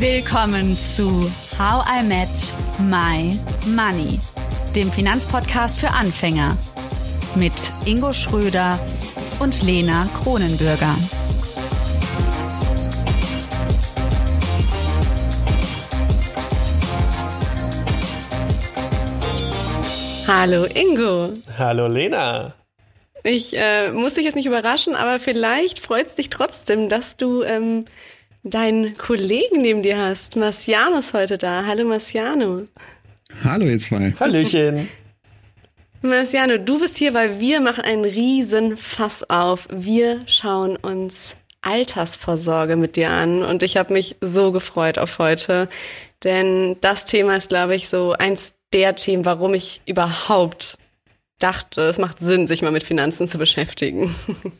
Willkommen zu How I Met My Money, dem Finanzpodcast für Anfänger mit Ingo Schröder und Lena Kronenbürger. Hallo Ingo. Hallo Lena. Ich äh, muss dich jetzt nicht überraschen, aber vielleicht freut es dich trotzdem, dass du ähm, deinen Kollegen neben dir hast. Marciano ist heute da. Hallo Marciano. Hallo ihr zwei. Hallöchen. Marciano, du bist hier, weil wir machen einen riesen Fass auf. Wir schauen uns Altersvorsorge mit dir an und ich habe mich so gefreut auf heute, denn das Thema ist, glaube ich, so eins der Themen, warum ich überhaupt dachte, es macht Sinn, sich mal mit Finanzen zu beschäftigen.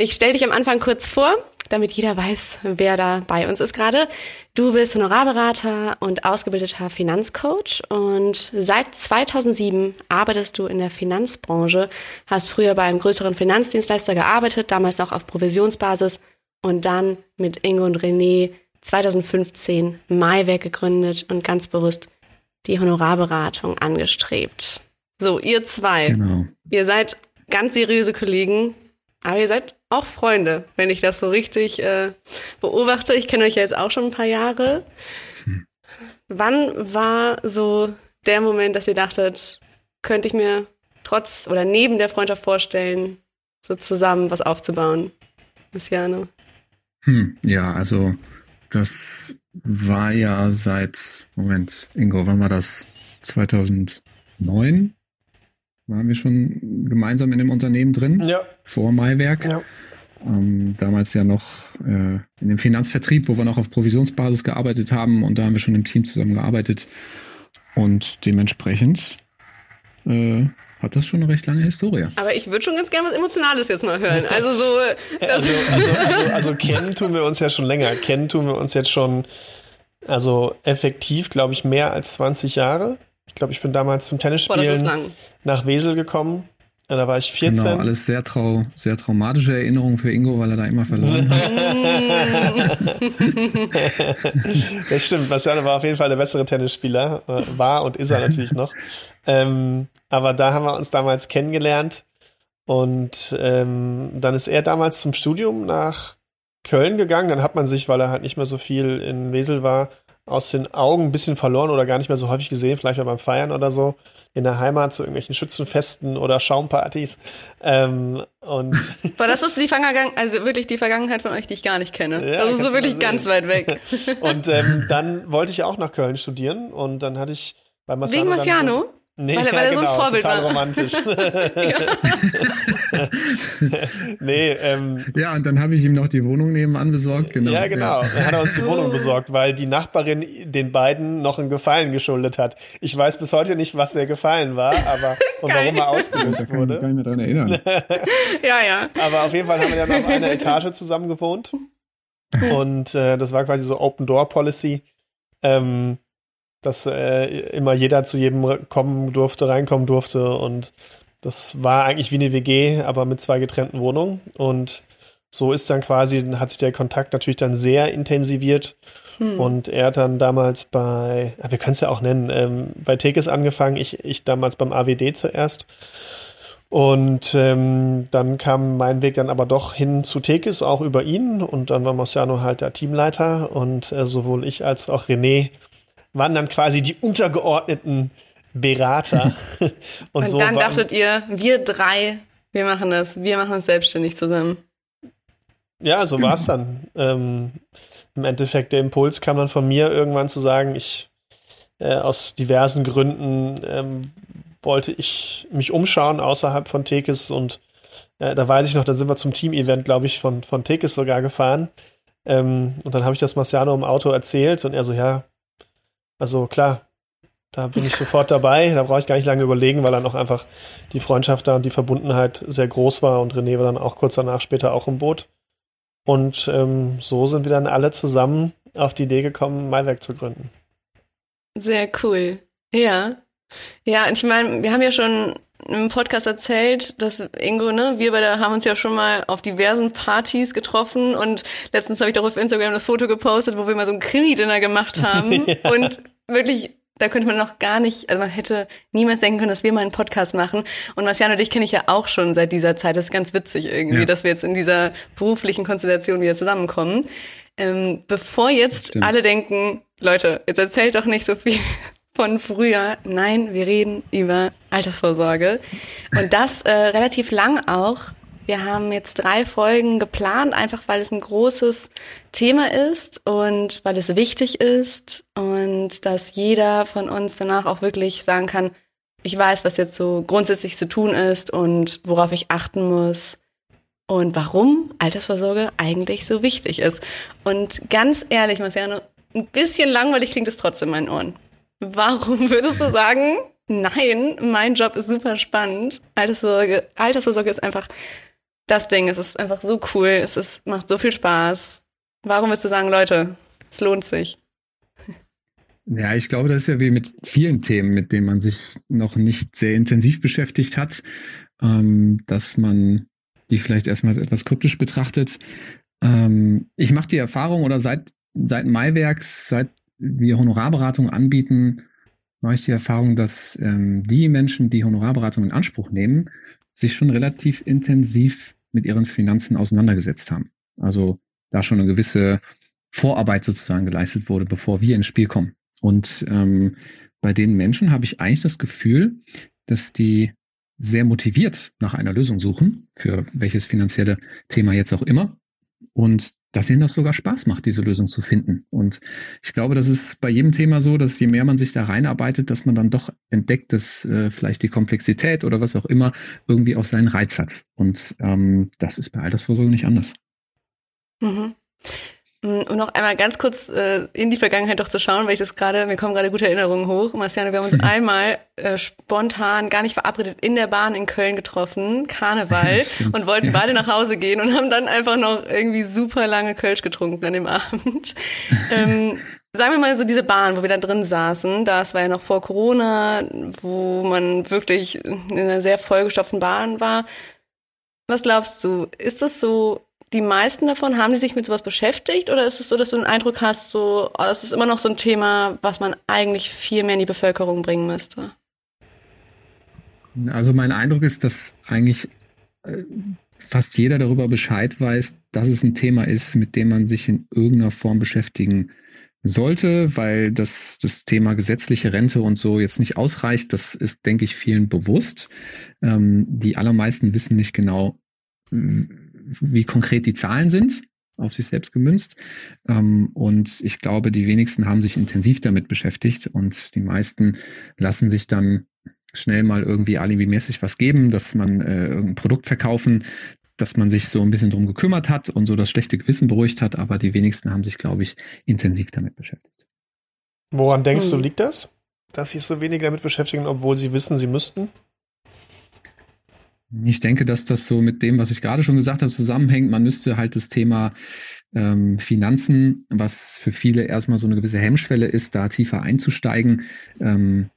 Ich stelle dich am Anfang kurz vor, damit jeder weiß, wer da bei uns ist gerade. Du bist Honorarberater und ausgebildeter Finanzcoach und seit 2007 arbeitest du in der Finanzbranche, hast früher bei einem größeren Finanzdienstleister gearbeitet, damals noch auf Provisionsbasis und dann mit Ingo und René 2015 Maiwerk gegründet und ganz bewusst die Honorarberatung angestrebt. So, ihr zwei, genau. ihr seid ganz seriöse Kollegen, aber ihr seid auch Freunde, wenn ich das so richtig äh, beobachte. Ich kenne euch ja jetzt auch schon ein paar Jahre. Hm. Wann war so der Moment, dass ihr dachtet, könnte ich mir trotz oder neben der Freundschaft vorstellen, so zusammen was aufzubauen? Luciano. Hm, ja, also das war ja seit, Moment, Ingo, wann war das? 2009? Waren wir schon gemeinsam in dem Unternehmen drin, ja. vor Maiwerk. Ja. Ähm, damals ja noch äh, in dem Finanzvertrieb, wo wir noch auf Provisionsbasis gearbeitet haben und da haben wir schon im Team zusammengearbeitet. Und dementsprechend äh, hat das schon eine recht lange Historie. Aber ich würde schon ganz gerne was Emotionales jetzt mal hören. Also so. also, also, also, also kennen tun wir uns ja schon länger. Kennen tun wir uns jetzt schon, also effektiv, glaube ich, mehr als 20 Jahre. Ich glaube, ich bin damals zum Tennisspielen nach Wesel gekommen. Da war ich 14. Genau, alles sehr, trau sehr traumatische Erinnerungen für Ingo, weil er da immer verloren hat. das stimmt. Marciano war auf jeden Fall der bessere Tennisspieler. War und ist er natürlich noch. Ähm, aber da haben wir uns damals kennengelernt. Und ähm, dann ist er damals zum Studium nach Köln gegangen. Dann hat man sich, weil er halt nicht mehr so viel in Wesel war, aus den Augen ein bisschen verloren oder gar nicht mehr so häufig gesehen, vielleicht mal beim Feiern oder so, in der Heimat zu irgendwelchen Schützenfesten oder Schaumpartys. Ähm, und Aber das ist die Vergangenheit, also wirklich die Vergangenheit von euch, die ich gar nicht kenne. Ja, also so wirklich ganz weit weg. und ähm, dann wollte ich auch nach Köln studieren und dann hatte ich bei Marciano. Wegen Marciano? Nee, weil, weil ja, er genau, so ein genau, Vorbild total war. romantisch. nee, ähm, ja, und dann habe ich ihm noch die Wohnung nebenan besorgt. Genau. Ja, genau. Dann hat er uns die Wohnung besorgt, weil die Nachbarin den beiden noch einen Gefallen geschuldet hat. Ich weiß bis heute nicht, was der Gefallen war, aber und warum er ausgelöst da wurde. Kann ich mich daran erinnern. ja, ja. Aber auf jeden Fall haben wir dann auf einer Etage zusammen gewohnt. Und äh, das war quasi so Open Door Policy. Ähm, dass äh, immer jeder zu jedem kommen durfte, reinkommen durfte. Und das war eigentlich wie eine WG, aber mit zwei getrennten Wohnungen. Und so ist dann quasi, hat sich der Kontakt natürlich dann sehr intensiviert. Hm. und er hat dann damals bei, wir können es ja auch nennen, ähm, bei Tekes angefangen, ich, ich damals beim AWD zuerst. Und ähm, dann kam mein Weg dann aber doch hin zu Tekes, auch über ihn. Und dann war Marciano halt der Teamleiter. Und äh, sowohl ich als auch René waren dann quasi die untergeordneten Berater. und, und so dann dachtet ihr, wir drei, wir machen das, wir machen es selbstständig zusammen. Ja, so war es dann. Ähm, Im Endeffekt, der Impuls kam dann von mir irgendwann zu sagen, ich äh, aus diversen Gründen ähm, wollte ich mich umschauen außerhalb von Tekes und äh, da weiß ich noch, da sind wir zum Team-Event, glaube ich, von, von Tekes sogar gefahren. Ähm, und dann habe ich das Marciano im Auto erzählt und er so, ja, also klar, da bin ich sofort dabei. Da brauche ich gar nicht lange überlegen, weil dann auch einfach die Freundschaft da und die Verbundenheit sehr groß war und René war dann auch kurz danach später auch im Boot. Und ähm, so sind wir dann alle zusammen auf die Idee gekommen, Maiwerk zu gründen. Sehr cool. Ja. Ja, ich meine, wir haben ja schon im Podcast erzählt, dass Ingo, ne, wir beide haben uns ja schon mal auf diversen Partys getroffen und letztens habe ich doch auf Instagram das Foto gepostet, wo wir mal so ein Krimi-Dinner gemacht haben ja. und wirklich da könnte man noch gar nicht, also man hätte niemals denken können, dass wir mal einen Podcast machen. Und Marciano dich kenne ich ja auch schon seit dieser Zeit. Das ist ganz witzig irgendwie, ja. dass wir jetzt in dieser beruflichen Konstellation wieder zusammenkommen. Ähm, bevor jetzt alle denken, Leute, jetzt erzählt doch nicht so viel von früher. Nein, wir reden über Altersvorsorge. Und das äh, relativ lang auch. Wir haben jetzt drei Folgen geplant, einfach weil es ein großes Thema ist und weil es wichtig ist und dass jeder von uns danach auch wirklich sagen kann, ich weiß, was jetzt so grundsätzlich zu tun ist und worauf ich achten muss und warum Altersvorsorge eigentlich so wichtig ist. Und ganz ehrlich, Marciano, ein bisschen langweilig klingt es trotzdem in meinen Ohren. Warum würdest du sagen, nein, mein Job ist super spannend. Altersvorsorge, Altersvorsorge ist einfach das Ding. Es ist einfach so cool. Es ist, macht so viel Spaß. Warum würdest du sagen, Leute, es lohnt sich? Ja, ich glaube, das ist ja wie mit vielen Themen, mit denen man sich noch nicht sehr intensiv beschäftigt hat, ähm, dass man die vielleicht erstmal etwas kryptisch betrachtet. Ähm, ich mache die Erfahrung oder seit, seit Maiwerk, seit wir Honorarberatung anbieten, mache ich die Erfahrung, dass ähm, die Menschen, die Honorarberatung in Anspruch nehmen, sich schon relativ intensiv mit ihren Finanzen auseinandergesetzt haben. Also da schon eine gewisse Vorarbeit sozusagen geleistet wurde, bevor wir ins Spiel kommen. Und ähm, bei den Menschen habe ich eigentlich das Gefühl, dass die sehr motiviert nach einer Lösung suchen, für welches finanzielle Thema jetzt auch immer. Und dass ihnen das sogar Spaß macht, diese Lösung zu finden. Und ich glaube, das ist bei jedem Thema so, dass je mehr man sich da reinarbeitet, dass man dann doch entdeckt, dass äh, vielleicht die Komplexität oder was auch immer irgendwie auch seinen Reiz hat. Und ähm, das ist bei Altersvorsorge nicht anders. Mhm. Mm, und noch einmal ganz kurz äh, in die Vergangenheit doch zu schauen, weil ich das gerade, mir kommen gerade gute Erinnerungen hoch. Marciano, wir haben uns einmal äh, spontan, gar nicht verabredet, in der Bahn in Köln getroffen, Karneval, und wollten ja. beide nach Hause gehen und haben dann einfach noch irgendwie super lange Kölsch getrunken an dem Abend. ähm, sagen wir mal so diese Bahn, wo wir da drin saßen, das war ja noch vor Corona, wo man wirklich in einer sehr vollgestopften Bahn war. Was glaubst du, ist das so die meisten davon, haben die sich mit sowas beschäftigt oder ist es so, dass du den Eindruck hast, so, oh, das ist immer noch so ein Thema, was man eigentlich viel mehr in die Bevölkerung bringen müsste? Also mein Eindruck ist, dass eigentlich äh, fast jeder darüber Bescheid weiß, dass es ein Thema ist, mit dem man sich in irgendeiner Form beschäftigen sollte, weil das, das Thema gesetzliche Rente und so jetzt nicht ausreicht. Das ist, denke ich, vielen bewusst. Ähm, die allermeisten wissen nicht genau, wie konkret die Zahlen sind, auf sich selbst gemünzt. Ähm, und ich glaube, die wenigsten haben sich intensiv damit beschäftigt und die meisten lassen sich dann schnell mal irgendwie alibimäßig was geben, dass man äh, irgendein Produkt verkaufen, dass man sich so ein bisschen drum gekümmert hat und so das schlechte Gewissen beruhigt hat, aber die wenigsten haben sich, glaube ich, intensiv damit beschäftigt. Woran denkst hm. du, liegt das? Dass sich so wenig damit beschäftigen, obwohl sie wissen, sie müssten? Ich denke, dass das so mit dem, was ich gerade schon gesagt habe, zusammenhängt. Man müsste halt das Thema ähm, Finanzen, was für viele erstmal so eine gewisse Hemmschwelle ist, da tiefer einzusteigen, ähm,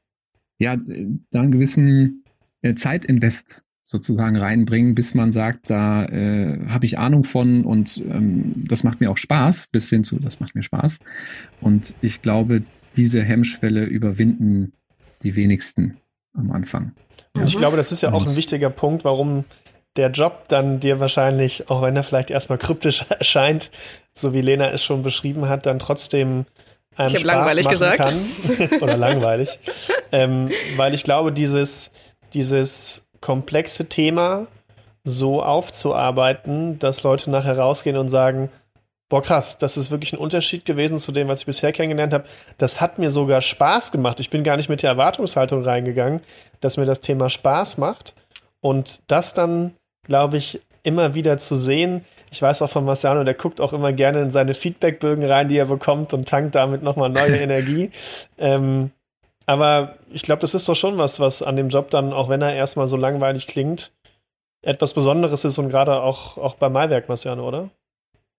ja, da einen gewissen äh, Zeitinvest sozusagen reinbringen, bis man sagt, da äh, habe ich Ahnung von und ähm, das macht mir auch Spaß, bis hin zu, das macht mir Spaß. Und ich glaube, diese Hemmschwelle überwinden die wenigsten am Anfang. Und ich glaube, das ist ja auch ein wichtiger Punkt, warum der Job dann dir wahrscheinlich, auch wenn er vielleicht erstmal kryptisch erscheint, so wie Lena es schon beschrieben hat, dann trotzdem einem ich Spaß langweilig machen gesagt. kann. Oder langweilig. ähm, weil ich glaube, dieses, dieses komplexe Thema so aufzuarbeiten, dass Leute nachher rausgehen und sagen, boah krass, das ist wirklich ein Unterschied gewesen zu dem, was ich bisher kennengelernt habe. Das hat mir sogar Spaß gemacht. Ich bin gar nicht mit der Erwartungshaltung reingegangen, dass mir das Thema Spaß macht. Und das dann, glaube ich, immer wieder zu sehen. Ich weiß auch von Marciano, der guckt auch immer gerne in seine Feedbackbögen rein, die er bekommt und tankt damit nochmal neue Energie. Ähm, aber ich glaube, das ist doch schon was, was an dem Job dann, auch wenn er erstmal so langweilig klingt, etwas Besonderes ist und gerade auch, auch bei Malwerk, Marciano, oder?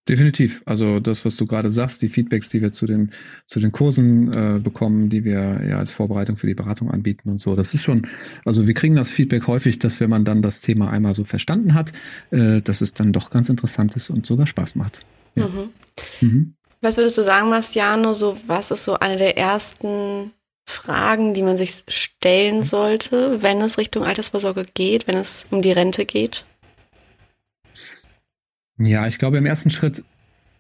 Definitiv. Also das, was du gerade sagst, die Feedbacks, die wir zu den, zu den Kursen äh, bekommen, die wir ja als Vorbereitung für die Beratung anbieten und so, das ist schon, also wir kriegen das Feedback häufig, dass wenn man dann das Thema einmal so verstanden hat, äh, dass es dann doch ganz interessant ist und sogar Spaß macht. Ja. Mhm. Mhm. Was würdest du sagen, Marciano, so was ist so eine der ersten Fragen, die man sich stellen sollte, wenn es Richtung Altersvorsorge geht, wenn es um die Rente geht? Ja, ich glaube, im ersten Schritt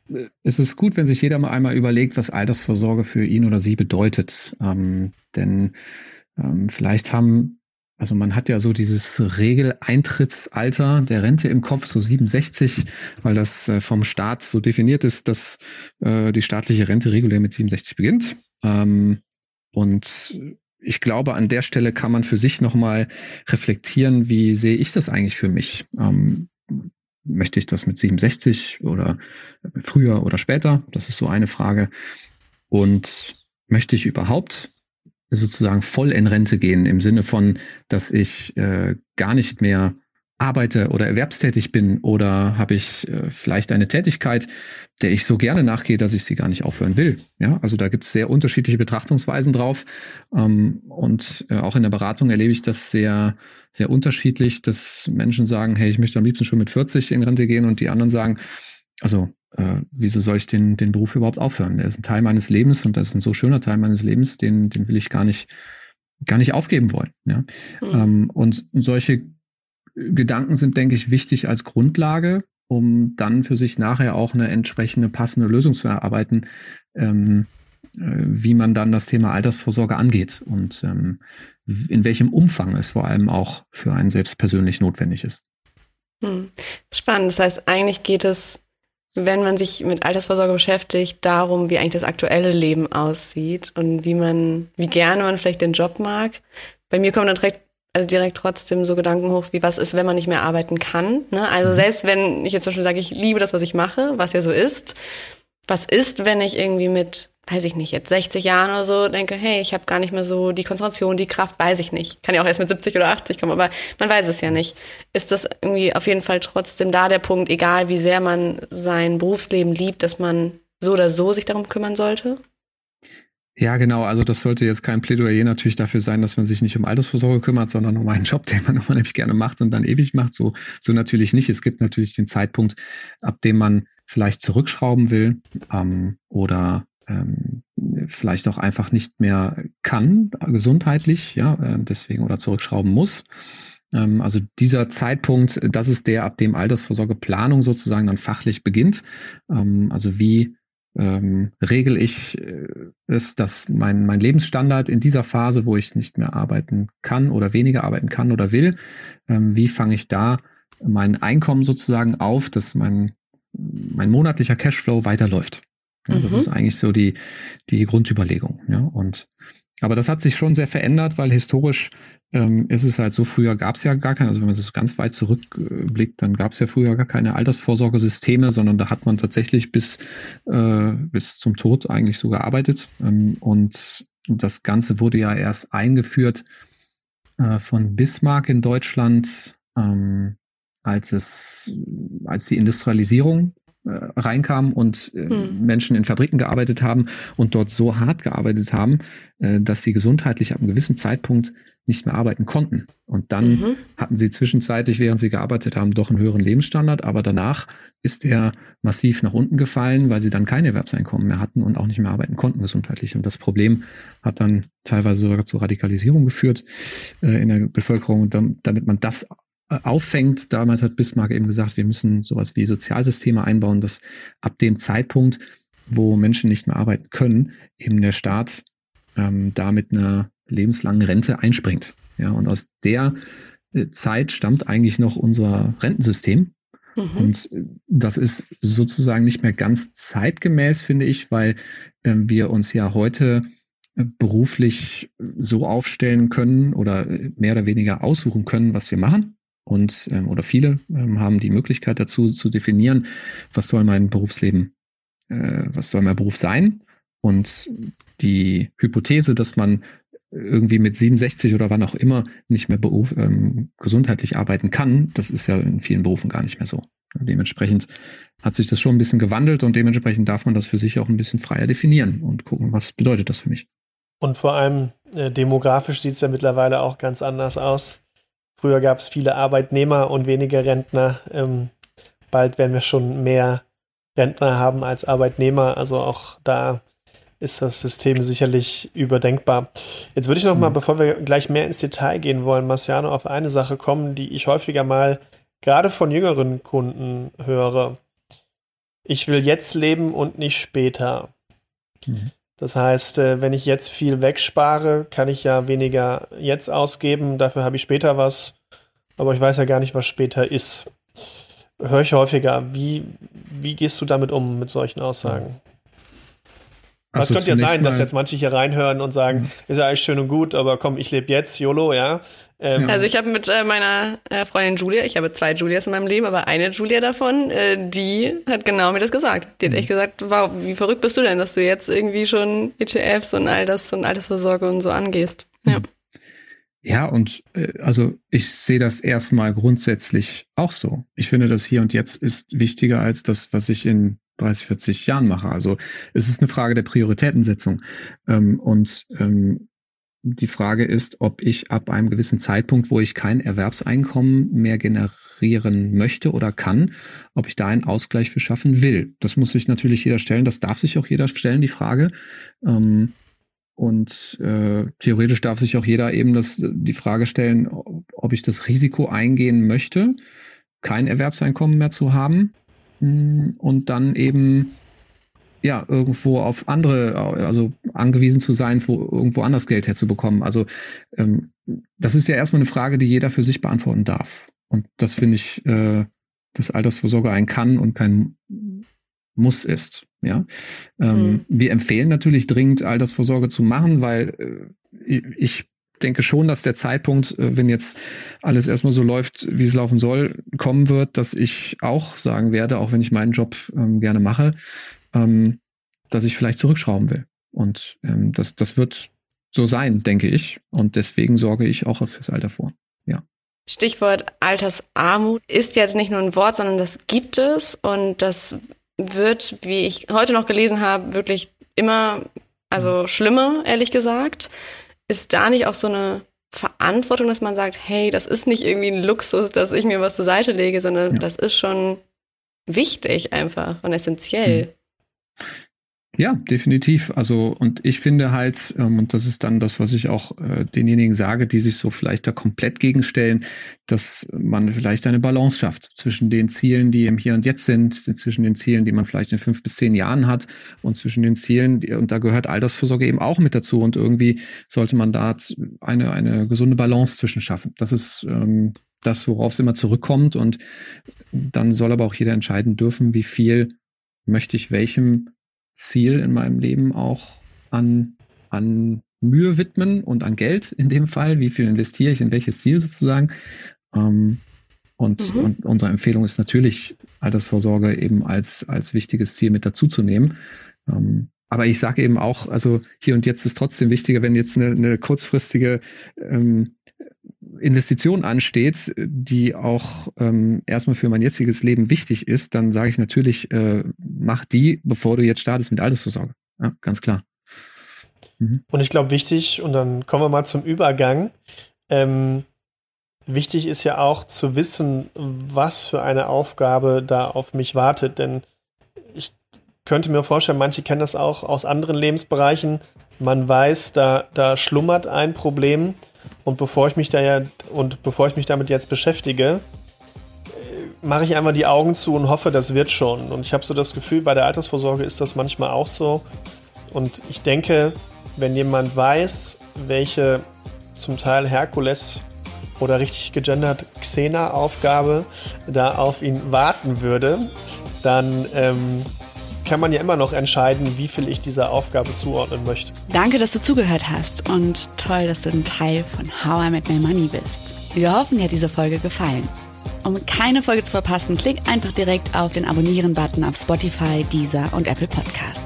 äh, ist es gut, wenn sich jeder mal einmal überlegt, was Altersvorsorge für ihn oder sie bedeutet. Ähm, denn ähm, vielleicht haben, also man hat ja so dieses Regeleintrittsalter der Rente im Kopf, so 67, weil das äh, vom Staat so definiert ist, dass äh, die staatliche Rente regulär mit 67 beginnt. Ähm, und ich glaube, an der Stelle kann man für sich nochmal reflektieren, wie sehe ich das eigentlich für mich? Ähm, möchte ich das mit 67 oder früher oder später? Das ist so eine Frage. Und möchte ich überhaupt sozusagen voll in Rente gehen im Sinne von, dass ich äh, gar nicht mehr arbeite oder erwerbstätig bin oder habe ich äh, vielleicht eine Tätigkeit, der ich so gerne nachgehe, dass ich sie gar nicht aufhören will. Ja, also da gibt es sehr unterschiedliche Betrachtungsweisen drauf. Ähm, und äh, auch in der Beratung erlebe ich das sehr, sehr unterschiedlich, dass Menschen sagen, hey, ich möchte am liebsten schon mit 40 in Rente gehen und die anderen sagen, also äh, wieso soll ich den, den Beruf überhaupt aufhören? Der ist ein Teil meines Lebens und das ist ein so schöner Teil meines Lebens, den, den will ich gar nicht, gar nicht aufgeben wollen. Ja? Mhm. Ähm, und solche Gedanken sind, denke ich, wichtig als Grundlage, um dann für sich nachher auch eine entsprechende passende Lösung zu erarbeiten, ähm, äh, wie man dann das Thema Altersvorsorge angeht und ähm, in welchem Umfang es vor allem auch für einen selbst persönlich notwendig ist. Hm. Spannend. Das heißt, eigentlich geht es, wenn man sich mit Altersvorsorge beschäftigt, darum, wie eigentlich das aktuelle Leben aussieht und wie man, wie gerne man vielleicht den Job mag. Bei mir kommt dann direkt also direkt trotzdem so Gedanken hoch, wie was ist, wenn man nicht mehr arbeiten kann. Ne? Also mhm. selbst wenn ich jetzt zum Beispiel sage, ich liebe das, was ich mache, was ja so ist, was ist, wenn ich irgendwie mit, weiß ich nicht, jetzt 60 Jahren oder so denke, hey, ich habe gar nicht mehr so die Konzentration, die Kraft, weiß ich nicht. Kann ja auch erst mit 70 oder 80 kommen, aber man weiß es ja nicht. Ist das irgendwie auf jeden Fall trotzdem da der Punkt, egal wie sehr man sein Berufsleben liebt, dass man so oder so sich darum kümmern sollte? Ja, genau. Also das sollte jetzt kein Plädoyer natürlich dafür sein, dass man sich nicht um Altersvorsorge kümmert, sondern um einen Job, den man nämlich gerne macht und dann ewig macht. So, so natürlich nicht. Es gibt natürlich den Zeitpunkt, ab dem man vielleicht zurückschrauben will ähm, oder ähm, vielleicht auch einfach nicht mehr kann, gesundheitlich, ja, äh, deswegen oder zurückschrauben muss. Ähm, also dieser Zeitpunkt, das ist der, ab dem Altersvorsorgeplanung sozusagen dann fachlich beginnt. Ähm, also wie ähm, regel ich äh, es, dass mein, mein Lebensstandard in dieser Phase, wo ich nicht mehr arbeiten kann oder weniger arbeiten kann oder will, ähm, wie fange ich da mein Einkommen sozusagen auf, dass mein, mein monatlicher Cashflow weiterläuft. Ja, mhm. Das ist eigentlich so die, die Grundüberlegung. Ja, und aber das hat sich schon sehr verändert, weil historisch ähm, ist es halt so, früher gab es ja gar keine, also wenn man so ganz weit zurückblickt, dann gab es ja früher gar keine Altersvorsorgesysteme, sondern da hat man tatsächlich bis, äh, bis zum Tod eigentlich so gearbeitet. Ähm, und das Ganze wurde ja erst eingeführt äh, von Bismarck in Deutschland, ähm, als es, als die Industrialisierung reinkamen und äh, hm. Menschen in Fabriken gearbeitet haben und dort so hart gearbeitet haben, äh, dass sie gesundheitlich ab einem gewissen Zeitpunkt nicht mehr arbeiten konnten. Und dann mhm. hatten sie zwischenzeitlich, während sie gearbeitet haben, doch einen höheren Lebensstandard, aber danach ist er massiv nach unten gefallen, weil sie dann kein Erwerbseinkommen mehr hatten und auch nicht mehr arbeiten konnten gesundheitlich. Und das Problem hat dann teilweise sogar zur Radikalisierung geführt äh, in der Bevölkerung. Und damit man das auffängt. Damals hat Bismarck eben gesagt, wir müssen sowas wie Sozialsysteme einbauen, dass ab dem Zeitpunkt, wo Menschen nicht mehr arbeiten können, eben der Staat ähm, da mit einer lebenslangen Rente einspringt. Ja, und aus der äh, Zeit stammt eigentlich noch unser Rentensystem. Mhm. Und äh, das ist sozusagen nicht mehr ganz zeitgemäß, finde ich, weil äh, wir uns ja heute äh, beruflich so aufstellen können oder mehr oder weniger aussuchen können, was wir machen und ähm, oder viele ähm, haben die Möglichkeit dazu zu definieren, was soll mein Berufsleben, äh, was soll mein Beruf sein. Und die Hypothese, dass man irgendwie mit 67 oder wann auch immer nicht mehr Beruf, ähm, gesundheitlich arbeiten kann, das ist ja in vielen Berufen gar nicht mehr so. Dementsprechend hat sich das schon ein bisschen gewandelt und dementsprechend darf man das für sich auch ein bisschen freier definieren und gucken, was bedeutet das für mich. Und vor allem äh, demografisch sieht es ja mittlerweile auch ganz anders aus. Früher gab es viele Arbeitnehmer und weniger Rentner. Ähm, bald werden wir schon mehr Rentner haben als Arbeitnehmer. Also auch da ist das System sicherlich überdenkbar. Jetzt würde ich noch mal, mhm. bevor wir gleich mehr ins Detail gehen wollen, Marciano, auf eine Sache kommen, die ich häufiger mal gerade von jüngeren Kunden höre. Ich will jetzt leben und nicht später. Mhm. Das heißt, äh, wenn ich jetzt viel wegspare, kann ich ja weniger jetzt ausgeben, dafür habe ich später was, aber ich weiß ja gar nicht, was später ist. Höre ich häufiger. Wie, wie gehst du damit um, mit solchen Aussagen? Es könnte ja sein, dass jetzt manche hier reinhören und sagen, mhm. ist ja alles schön und gut, aber komm, ich lebe jetzt, YOLO, ja. Ähm, also ich habe mit äh, meiner äh, Freundin Julia, ich habe zwei Julias in meinem Leben, aber eine Julia davon, äh, die hat genau mir das gesagt. Die hat mhm. echt gesagt, wow, wie verrückt bist du denn, dass du jetzt irgendwie schon ETFs und all das und Altersvorsorge und so angehst. Ja. Mhm. Ja, und äh, also ich sehe das erstmal grundsätzlich auch so. Ich finde, das hier und jetzt ist wichtiger als das, was ich in 30, 40 Jahren mache. Also es ist eine Frage der Prioritätensetzung. Ähm, und ähm, die Frage ist, ob ich ab einem gewissen Zeitpunkt, wo ich kein Erwerbseinkommen mehr generieren möchte oder kann, ob ich da einen Ausgleich für schaffen will. Das muss sich natürlich jeder stellen. Das darf sich auch jeder stellen, die Frage. Ähm, und äh, theoretisch darf sich auch jeder eben das, die Frage stellen, ob ich das Risiko eingehen möchte, kein Erwerbseinkommen mehr zu haben hm, und dann eben ja irgendwo auf andere, also angewiesen zu sein, wo irgendwo anders Geld herzubekommen. Also ähm, das ist ja erstmal eine Frage, die jeder für sich beantworten darf. Und das finde ich, äh, dass Altersvorsorge ein kann und kein Muss ist. Ja, ähm, mhm. wir empfehlen natürlich dringend Altersvorsorge zu machen, weil äh, ich denke schon, dass der Zeitpunkt, äh, wenn jetzt alles erstmal so läuft, wie es laufen soll, kommen wird, dass ich auch sagen werde, auch wenn ich meinen Job ähm, gerne mache, ähm, dass ich vielleicht zurückschrauben will. Und ähm, das, das wird so sein, denke ich. Und deswegen sorge ich auch fürs Alter vor. Ja. Stichwort Altersarmut ist jetzt nicht nur ein Wort, sondern das gibt es und das wird, wie ich heute noch gelesen habe, wirklich immer, also mhm. schlimmer, ehrlich gesagt. Ist da nicht auch so eine Verantwortung, dass man sagt, hey, das ist nicht irgendwie ein Luxus, dass ich mir was zur Seite lege, sondern ja. das ist schon wichtig einfach und essentiell. Ja, definitiv. Also, und ich finde halt, ähm, und das ist dann das, was ich auch äh, denjenigen sage, die sich so vielleicht da komplett gegenstellen, dass man vielleicht eine Balance schafft zwischen den Zielen, die im Hier und Jetzt sind, zwischen den Zielen, die man vielleicht in fünf bis zehn Jahren hat und zwischen den Zielen, die, und da gehört Altersvorsorge eben auch mit dazu. Und irgendwie sollte man da eine, eine gesunde Balance zwischen schaffen. Das ist ähm, das, worauf es immer zurückkommt. Und dann soll aber auch jeder entscheiden dürfen, wie viel möchte ich welchem Ziel in meinem Leben auch an, an Mühe widmen und an Geld in dem Fall. Wie viel investiere ich in welches Ziel sozusagen? Ähm, und, mhm. und, unsere Empfehlung ist natürlich, Altersvorsorge eben als, als wichtiges Ziel mit dazuzunehmen. Ähm, aber ich sage eben auch, also hier und jetzt ist trotzdem wichtiger, wenn jetzt eine, eine kurzfristige ähm, Investition ansteht, die auch ähm, erstmal für mein jetziges Leben wichtig ist, dann sage ich natürlich, äh, mach die, bevor du jetzt startest mit Altersvorsorge. Ja, ganz klar. Mhm. Und ich glaube, wichtig, und dann kommen wir mal zum Übergang. Ähm, wichtig ist ja auch zu wissen, was für eine Aufgabe da auf mich wartet. Denn ich könnte mir vorstellen, manche kennen das auch aus anderen Lebensbereichen. Man weiß, da, da schlummert ein Problem und bevor ich mich da ja und bevor ich mich damit jetzt beschäftige, äh, mache ich einmal die Augen zu und hoffe, das wird schon. Und ich habe so das Gefühl, bei der Altersvorsorge ist das manchmal auch so. Und ich denke, wenn jemand weiß, welche zum Teil Herkules oder richtig gegendert Xena-Aufgabe da auf ihn warten würde, dann ähm, kann man ja immer noch entscheiden, wie viel ich dieser Aufgabe zuordnen möchte. Danke, dass du zugehört hast und toll, dass du ein Teil von How I Met My Money bist. Wir hoffen, dir hat diese Folge gefallen. Um keine Folge zu verpassen, klick einfach direkt auf den Abonnieren-Button auf Spotify, Deezer und Apple Podcasts.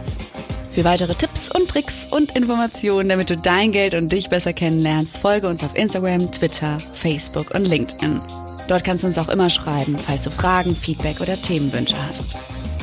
Für weitere Tipps und Tricks und Informationen, damit du dein Geld und dich besser kennenlernst, folge uns auf Instagram, Twitter, Facebook und LinkedIn. Dort kannst du uns auch immer schreiben, falls du Fragen, Feedback oder Themenwünsche hast.